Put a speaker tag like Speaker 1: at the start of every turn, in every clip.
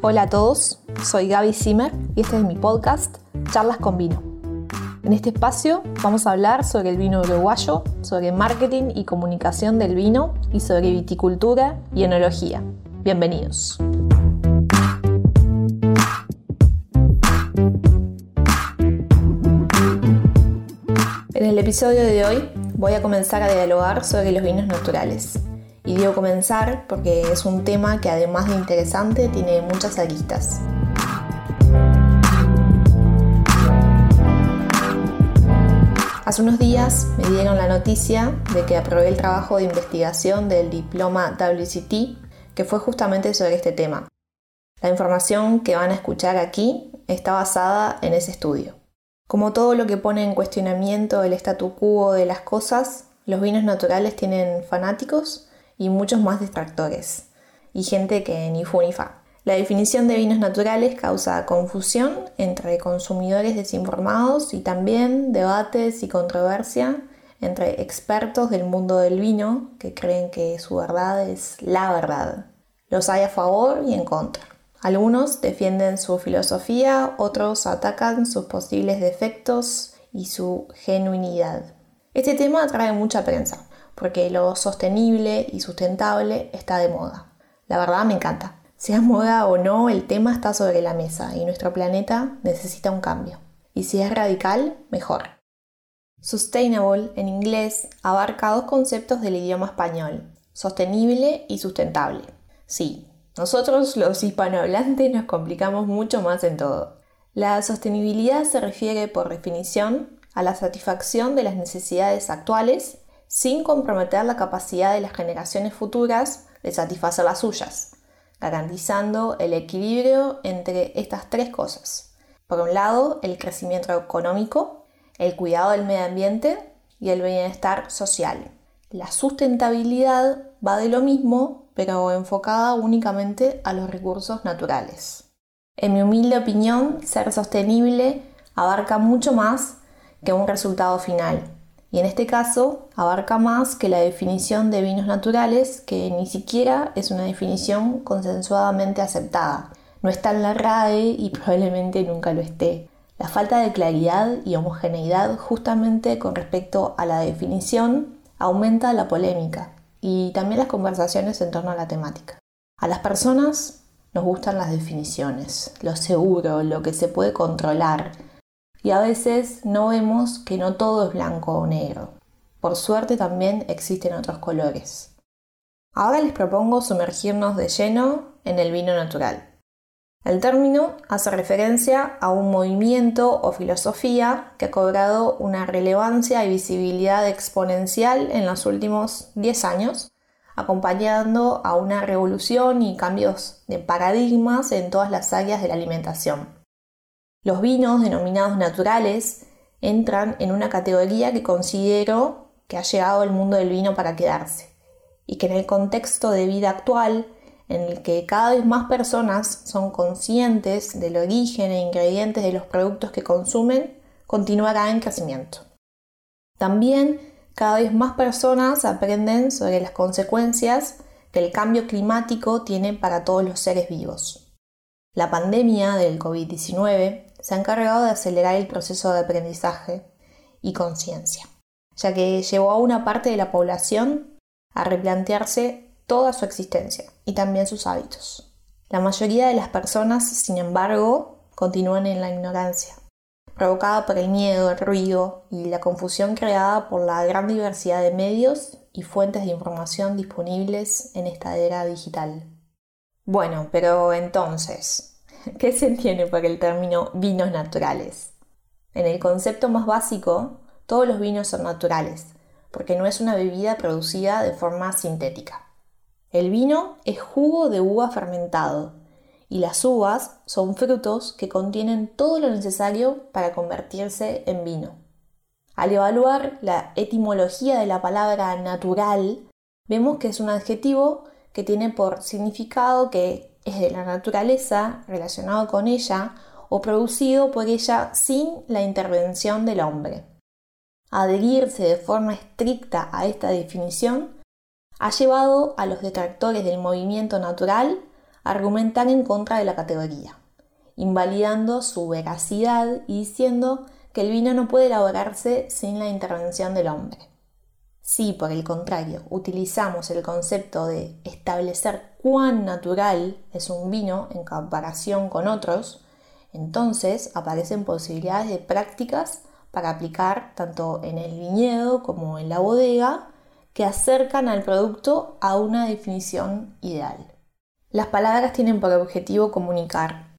Speaker 1: hola a todos, soy Gaby Zimmer y este es mi podcast Charlas con Vino. En este espacio vamos a hablar sobre el vino uruguayo, sobre marketing y comunicación del vino y sobre viticultura y enología. Bienvenidos. En el episodio de hoy voy a comenzar a dialogar sobre los vinos naturales. Y digo comenzar porque es un tema que además de interesante tiene muchas aristas. Hace unos días me dieron la noticia de que aprobé el trabajo de investigación del diploma WCT, que fue justamente sobre este tema. La información que van a escuchar aquí está basada en ese estudio. Como todo lo que pone en cuestionamiento el statu quo de las cosas, los vinos naturales tienen fanáticos y muchos más distractores, y gente que ni fu ni fa. La definición de vinos naturales causa confusión entre consumidores desinformados y también debates y controversia entre expertos del mundo del vino que creen que su verdad es la verdad. Los hay a favor y en contra. Algunos defienden su filosofía, otros atacan sus posibles defectos y su genuinidad. Este tema atrae mucha prensa porque lo sostenible y sustentable está de moda. La verdad me encanta. Sea moda o no, el tema está sobre la mesa y nuestro planeta necesita un cambio. Y si es radical, mejor. Sustainable en inglés abarca dos conceptos del idioma español, sostenible y sustentable. Sí, nosotros los hispanohablantes nos complicamos mucho más en todo. La sostenibilidad se refiere por definición a la satisfacción de las necesidades actuales sin comprometer la capacidad de las generaciones futuras de satisfacer las suyas, garantizando el equilibrio entre estas tres cosas. Por un lado, el crecimiento económico, el cuidado del medio ambiente y el bienestar social. La sustentabilidad va de lo mismo, pero enfocada únicamente a los recursos naturales. En mi humilde opinión, ser sostenible abarca mucho más que un resultado final y en este caso abarca más que la definición de vinos naturales, que ni siquiera es una definición consensuadamente aceptada. No está en la RAE y probablemente nunca lo esté. La falta de claridad y homogeneidad justamente con respecto a la definición aumenta la polémica y también las conversaciones en torno a la temática. A las personas nos gustan las definiciones, lo seguro, lo que se puede controlar, y a veces no vemos que no todo es blanco o negro. Por suerte también existen otros colores. Ahora les propongo sumergirnos de lleno en el vino natural. El término hace referencia a un movimiento o filosofía que ha cobrado una relevancia y visibilidad exponencial en los últimos 10 años, acompañando a una revolución y cambios de paradigmas en todas las áreas de la alimentación. Los vinos denominados naturales entran en una categoría que considero que ha llegado al mundo del vino para quedarse y que en el contexto de vida actual, en el que cada vez más personas son conscientes del origen e ingredientes de los productos que consumen, continuará en crecimiento. También cada vez más personas aprenden sobre las consecuencias que el cambio climático tiene para todos los seres vivos. La pandemia del COVID-19 se ha encargado de acelerar el proceso de aprendizaje y conciencia, ya que llevó a una parte de la población a replantearse toda su existencia y también sus hábitos. La mayoría de las personas, sin embargo, continúan en la ignorancia, provocada por el miedo, el ruido y la confusión creada por la gran diversidad de medios y fuentes de información disponibles en esta era digital. Bueno, pero entonces, ¿Qué se entiende por el término vinos naturales? En el concepto más básico, todos los vinos son naturales, porque no es una bebida producida de forma sintética. El vino es jugo de uva fermentado y las uvas son frutos que contienen todo lo necesario para convertirse en vino. Al evaluar la etimología de la palabra natural, vemos que es un adjetivo que tiene por significado que es de la naturaleza, relacionado con ella o producido por ella sin la intervención del hombre. Adherirse de forma estricta a esta definición ha llevado a los detractores del movimiento natural argumentan en contra de la categoría, invalidando su veracidad y diciendo que el vino no puede elaborarse sin la intervención del hombre. Si, por el contrario, utilizamos el concepto de establecer cuán natural es un vino en comparación con otros, entonces aparecen posibilidades de prácticas para aplicar tanto en el viñedo como en la bodega que acercan al producto a una definición ideal. Las palabras tienen por objetivo comunicar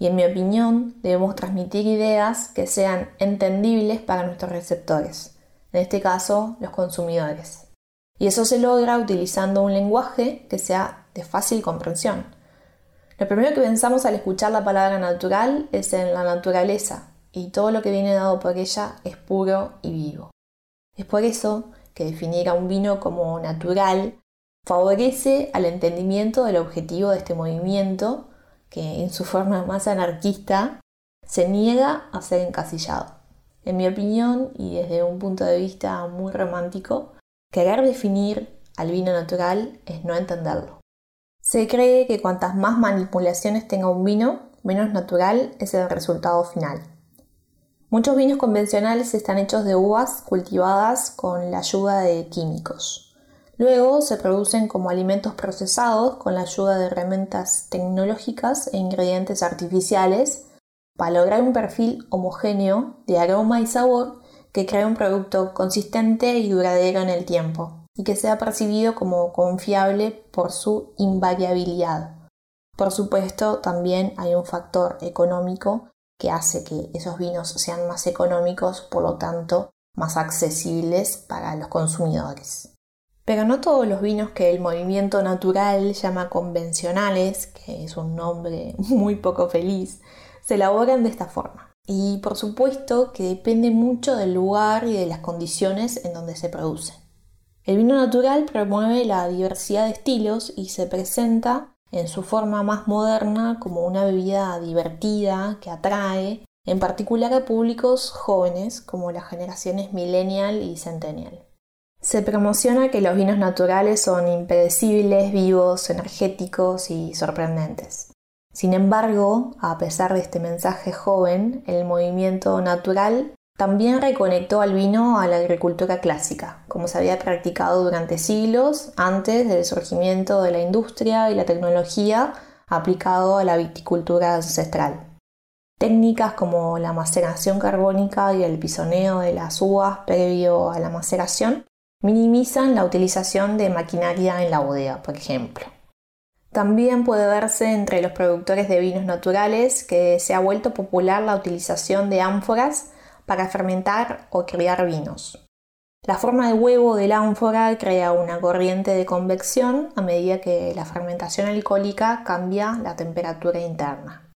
Speaker 1: y en mi opinión debemos transmitir ideas que sean entendibles para nuestros receptores, en este caso los consumidores. Y eso se logra utilizando un lenguaje que sea de fácil comprensión. Lo primero que pensamos al escuchar la palabra natural es en la naturaleza, y todo lo que viene dado por ella es puro y vivo. Es por eso que definir a un vino como natural favorece al entendimiento del objetivo de este movimiento que en su forma más anarquista se niega a ser encasillado. En mi opinión, y desde un punto de vista muy romántico, querer definir al vino natural es no entenderlo. Se cree que cuantas más manipulaciones tenga un vino, menos natural es el resultado final. Muchos vinos convencionales están hechos de uvas cultivadas con la ayuda de químicos. Luego se producen como alimentos procesados con la ayuda de herramientas tecnológicas e ingredientes artificiales para lograr un perfil homogéneo de aroma y sabor que crea un producto consistente y duradero en el tiempo y que sea percibido como confiable por su invariabilidad. Por supuesto, también hay un factor económico que hace que esos vinos sean más económicos, por lo tanto, más accesibles para los consumidores. Pero no todos los vinos que el movimiento natural llama convencionales, que es un nombre muy poco feliz, se elaboran de esta forma. Y por supuesto que depende mucho del lugar y de las condiciones en donde se producen. El vino natural promueve la diversidad de estilos y se presenta en su forma más moderna como una bebida divertida que atrae, en particular a públicos jóvenes como las generaciones millennial y centennial. Se promociona que los vinos naturales son impredecibles, vivos, energéticos y sorprendentes. Sin embargo, a pesar de este mensaje joven, el movimiento natural también reconectó al vino a la agricultura clásica, como se había practicado durante siglos antes del surgimiento de la industria y la tecnología aplicado a la viticultura ancestral. Técnicas como la maceración carbónica y el pisoneo de las uvas previo a la maceración minimizan la utilización de maquinaria en la bodega, por ejemplo. También puede verse entre los productores de vinos naturales que se ha vuelto popular la utilización de ánforas para fermentar o criar vinos. La forma de huevo del ánfora crea una corriente de convección a medida que la fermentación alcohólica cambia la temperatura interna.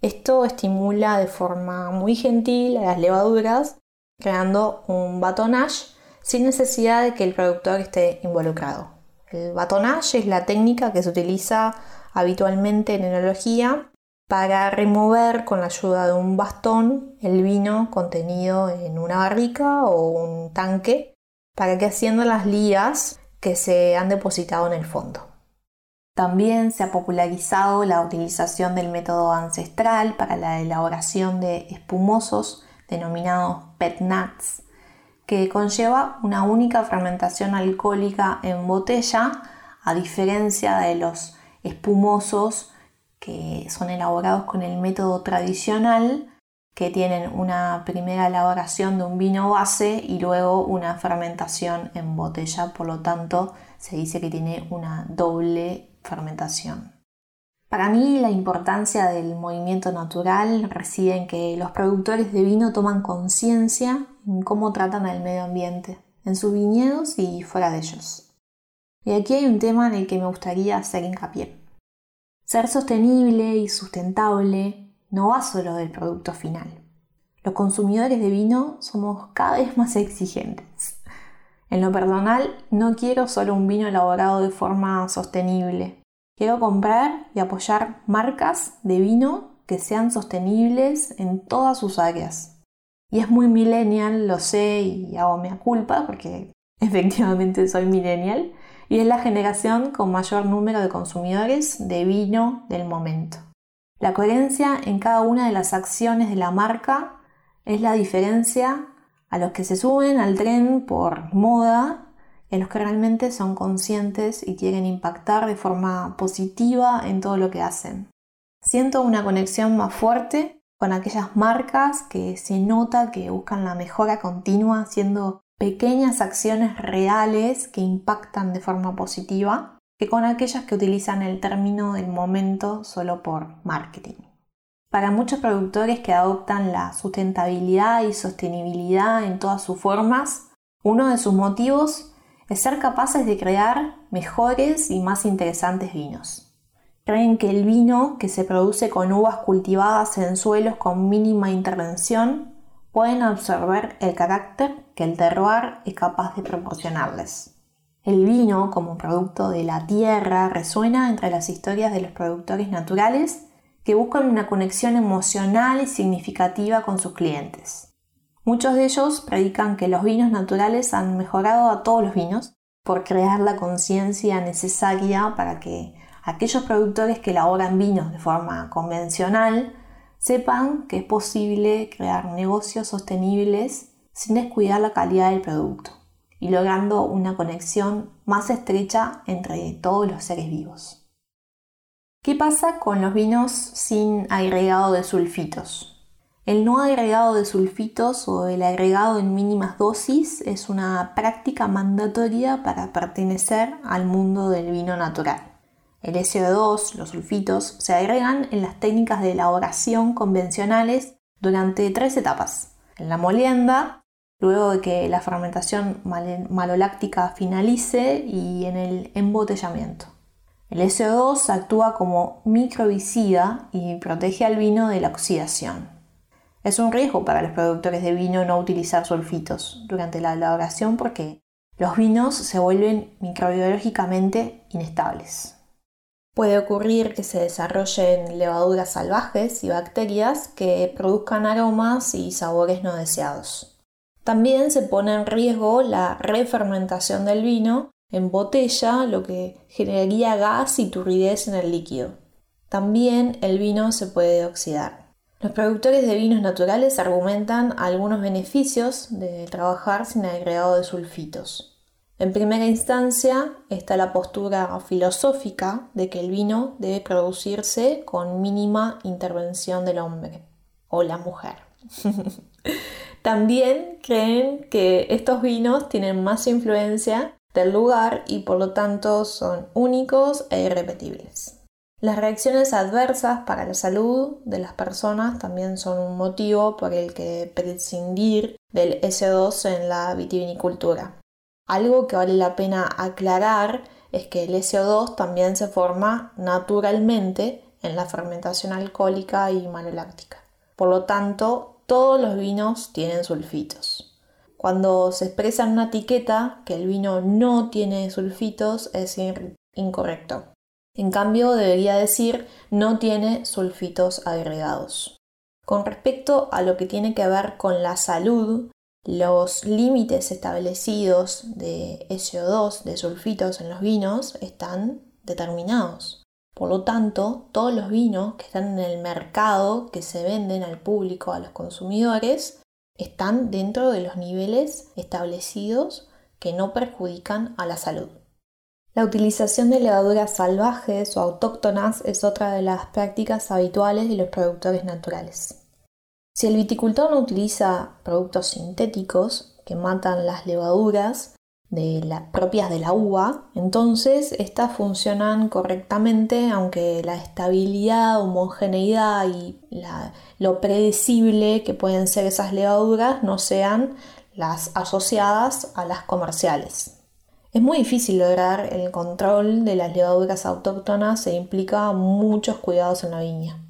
Speaker 1: Esto estimula de forma muy gentil a las levaduras, creando un batonnage sin necesidad de que el productor esté involucrado. El batonnage es la técnica que se utiliza habitualmente en enología para remover con la ayuda de un bastón el vino contenido en una barrica o un tanque para que haciendo las ligas que se han depositado en el fondo. También se ha popularizado la utilización del método ancestral para la elaboración de espumosos denominados pet nuts, que conlleva una única fermentación alcohólica en botella, a diferencia de los espumosos que son elaborados con el método tradicional, que tienen una primera elaboración de un vino base y luego una fermentación en botella, por lo tanto se dice que tiene una doble fermentación. Para mí la importancia del movimiento natural reside en que los productores de vino toman conciencia en cómo tratan al medio ambiente, en sus viñedos y fuera de ellos. Y aquí hay un tema en el que me gustaría hacer hincapié. Ser sostenible y sustentable no va solo del producto final. Los consumidores de vino somos cada vez más exigentes. En lo personal, no quiero solo un vino elaborado de forma sostenible. Quiero comprar y apoyar marcas de vino que sean sostenibles en todas sus áreas. Y es muy millennial, lo sé y hago mea culpa porque efectivamente soy millennial y es la generación con mayor número de consumidores de vino del momento. La coherencia en cada una de las acciones de la marca es la diferencia a los que se suben al tren por moda a los que realmente son conscientes y quieren impactar de forma positiva en todo lo que hacen. Siento una conexión más fuerte con aquellas marcas que se nota que buscan la mejora continua haciendo pequeñas acciones reales que impactan de forma positiva que con aquellas que utilizan el término del momento solo por marketing. Para muchos productores que adoptan la sustentabilidad y sostenibilidad en todas sus formas, uno de sus motivos es ser capaces de crear mejores y más interesantes vinos. Creen que el vino que se produce con uvas cultivadas en suelos con mínima intervención pueden absorber el carácter que el terroir es capaz de proporcionarles. El vino, como producto de la tierra, resuena entre las historias de los productores naturales que buscan una conexión emocional y significativa con sus clientes. Muchos de ellos predican que los vinos naturales han mejorado a todos los vinos por crear la conciencia necesaria para que aquellos productores que elaboran vinos de forma convencional sepan que es posible crear negocios sostenibles sin descuidar la calidad del producto y logrando una conexión más estrecha entre todos los seres vivos. ¿Qué pasa con los vinos sin agregado de sulfitos? El no agregado de sulfitos o el agregado en mínimas dosis es una práctica mandatoria para pertenecer al mundo del vino natural. El SO2, los sulfitos, se agregan en las técnicas de elaboración convencionales durante tres etapas. En la molienda, luego de que la fermentación maloláctica finalice y en el embotellamiento. El SO2 actúa como microbicida y protege al vino de la oxidación. Es un riesgo para los productores de vino no utilizar sulfitos durante la elaboración porque los vinos se vuelven microbiológicamente inestables. Puede ocurrir que se desarrollen levaduras salvajes y bacterias que produzcan aromas y sabores no deseados. También se pone en riesgo la refermentación del vino en botella, lo que generaría gas y turbidez en el líquido. También el vino se puede oxidar. Los productores de vinos naturales argumentan algunos beneficios de trabajar sin agregado de sulfitos. En primera instancia está la postura filosófica de que el vino debe producirse con mínima intervención del hombre o la mujer. También creen que estos vinos tienen más influencia del lugar y por lo tanto son únicos e irrepetibles. Las reacciones adversas para la salud de las personas también son un motivo por el que prescindir del S2 en la vitivinicultura. Algo que vale la pena aclarar es que el SO2 también se forma naturalmente en la fermentación alcohólica y maloláctica. Por lo tanto, todos los vinos tienen sulfitos. Cuando se expresa en una etiqueta que el vino no tiene sulfitos es incorrecto. En cambio, debería decir no tiene sulfitos agregados. Con respecto a lo que tiene que ver con la salud, los límites establecidos de SO2, de sulfitos en los vinos, están determinados. Por lo tanto, todos los vinos que están en el mercado, que se venden al público, a los consumidores, están dentro de los niveles establecidos que no perjudican a la salud. La utilización de levaduras salvajes o autóctonas es otra de las prácticas habituales de los productores naturales. Si el viticultor no utiliza productos sintéticos que matan las levaduras propias de la uva, entonces estas funcionan correctamente aunque la estabilidad, homogeneidad y lo predecible que pueden ser esas levaduras no sean las asociadas a las comerciales. Es muy difícil lograr el control de las levaduras autóctonas e implica muchos cuidados en la viña.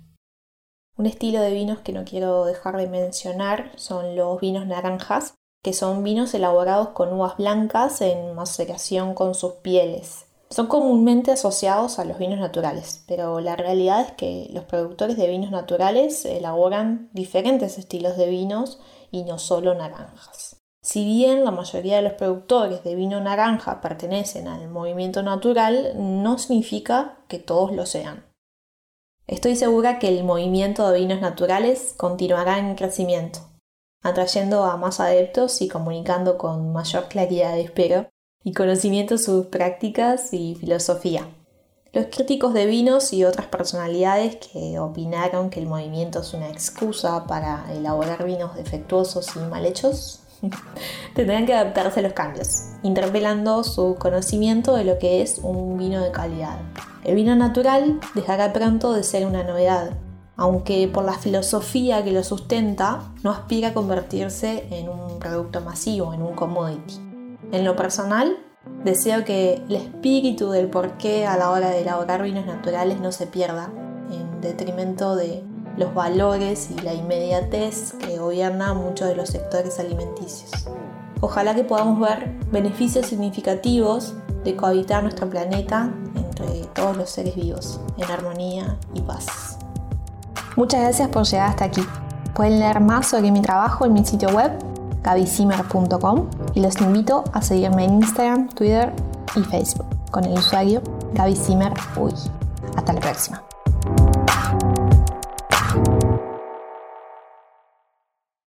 Speaker 1: Un estilo de vinos que no quiero dejar de mencionar son los vinos naranjas, que son vinos elaborados con uvas blancas en maceración con sus pieles. Son comúnmente asociados a los vinos naturales, pero la realidad es que los productores de vinos naturales elaboran diferentes estilos de vinos y no solo naranjas. Si bien la mayoría de los productores de vino naranja pertenecen al movimiento natural, no significa que todos lo sean. Estoy segura que el movimiento de vinos naturales continuará en crecimiento, atrayendo a más adeptos y comunicando con mayor claridad, espero, y conocimiento sus prácticas y filosofía. Los críticos de vinos y otras personalidades que opinaron que el movimiento es una excusa para elaborar vinos defectuosos y mal hechos tendrán que adaptarse a los cambios, interpelando su conocimiento de lo que es un vino de calidad. El vino natural dejará pronto de ser una novedad, aunque por la filosofía que lo sustenta no aspira a convertirse en un producto masivo, en un commodity. En lo personal, deseo que el espíritu del porqué a la hora de elaborar vinos naturales no se pierda, en detrimento de los valores y la inmediatez que gobierna muchos de los sectores alimenticios. Ojalá que podamos ver beneficios significativos de cohabitar nuestro planeta entre todos los seres vivos, en armonía y paz. Muchas gracias por llegar hasta aquí. Pueden leer más sobre mi trabajo en mi sitio web, gabyzimmer.com, y los invito a seguirme en Instagram, Twitter y Facebook con el usuario GabyZimmerUy. Hasta la próxima.